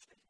Thank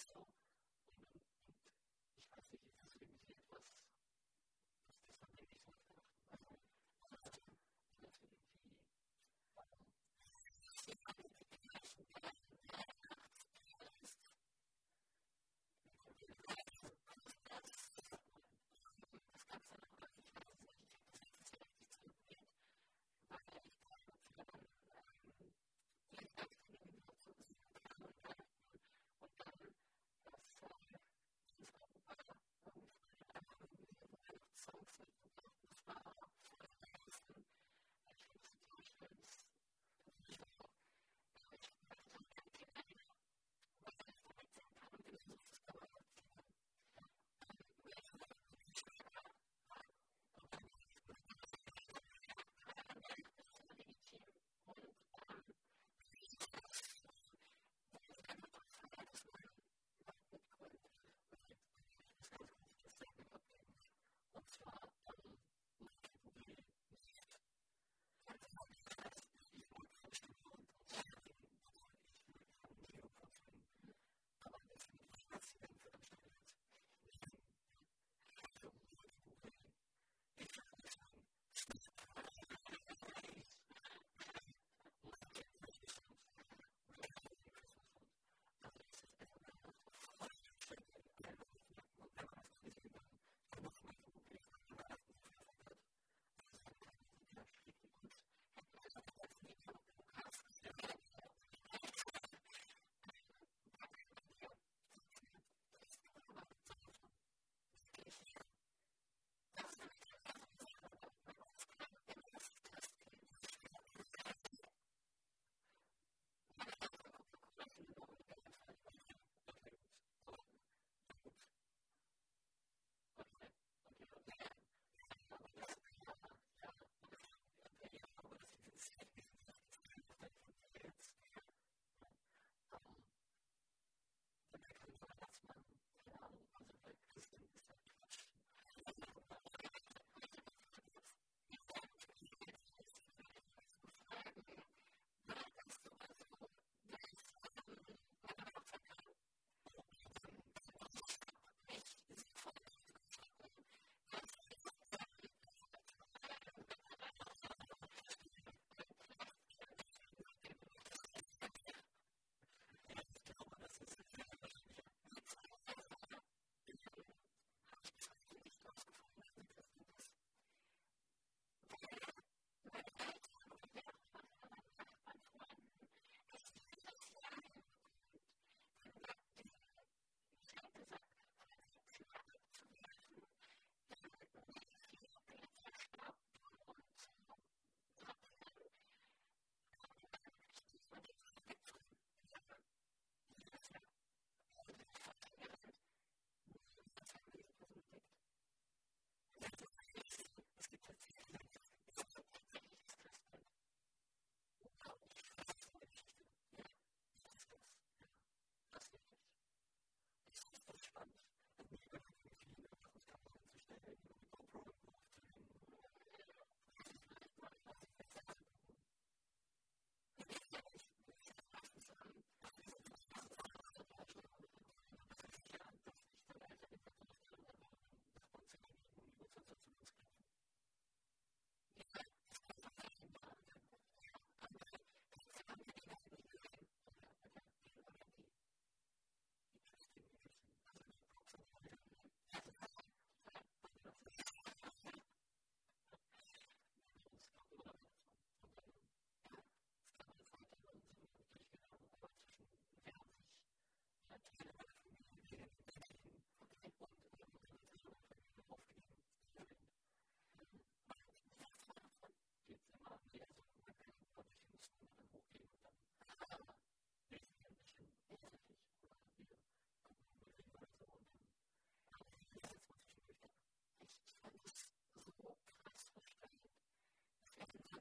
successful faithful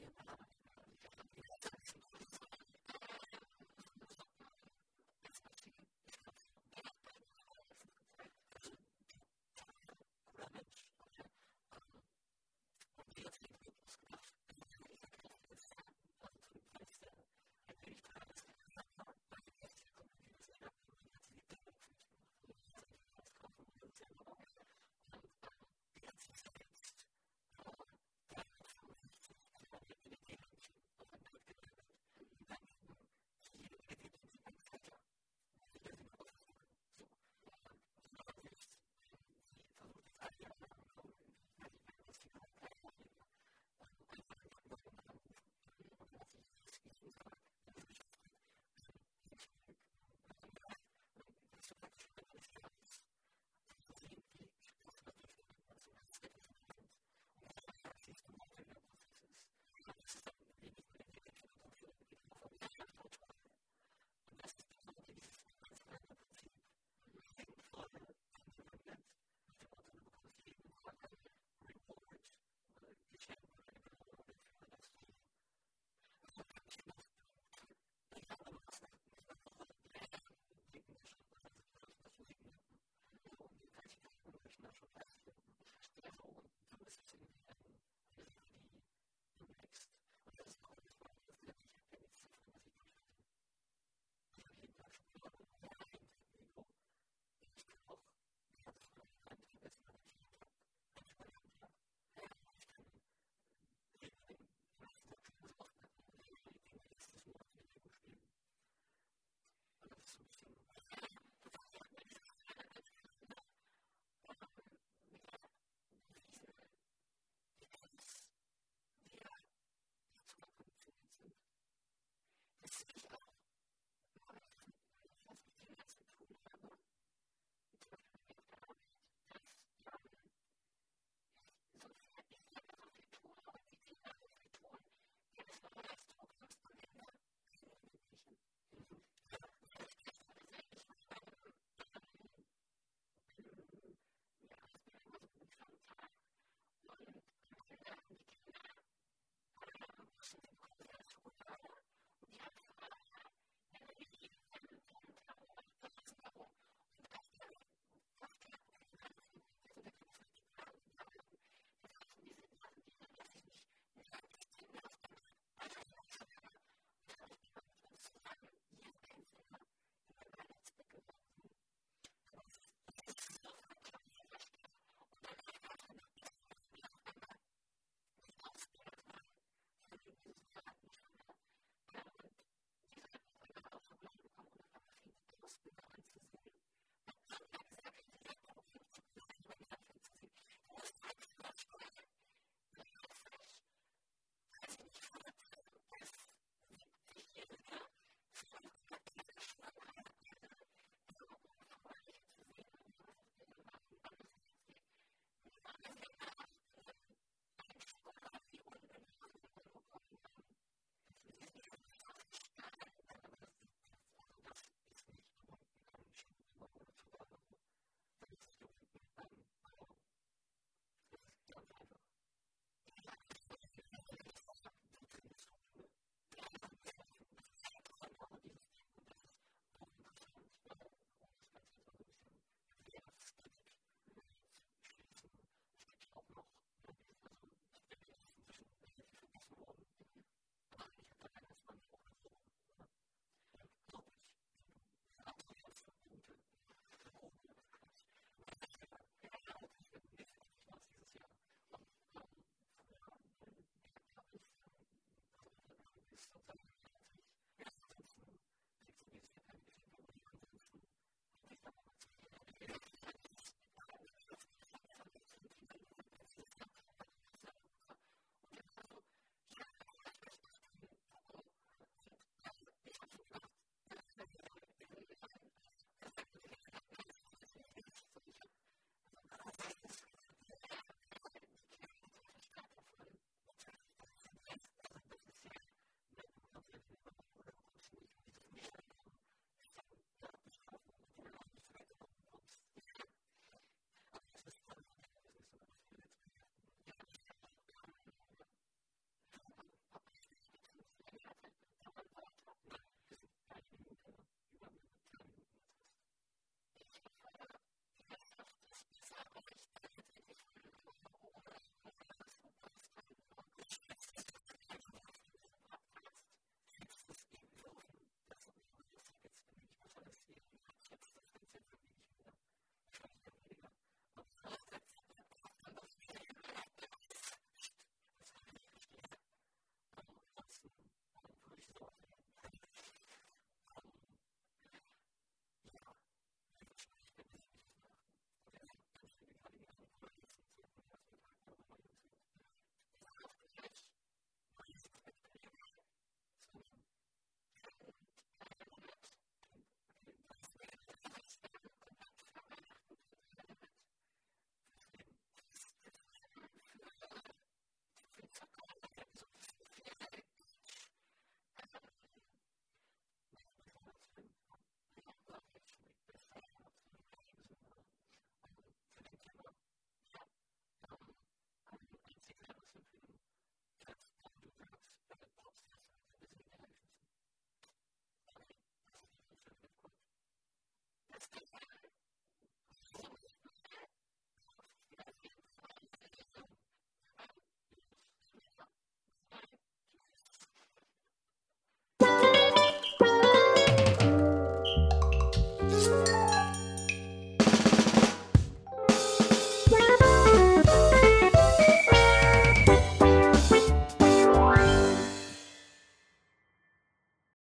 you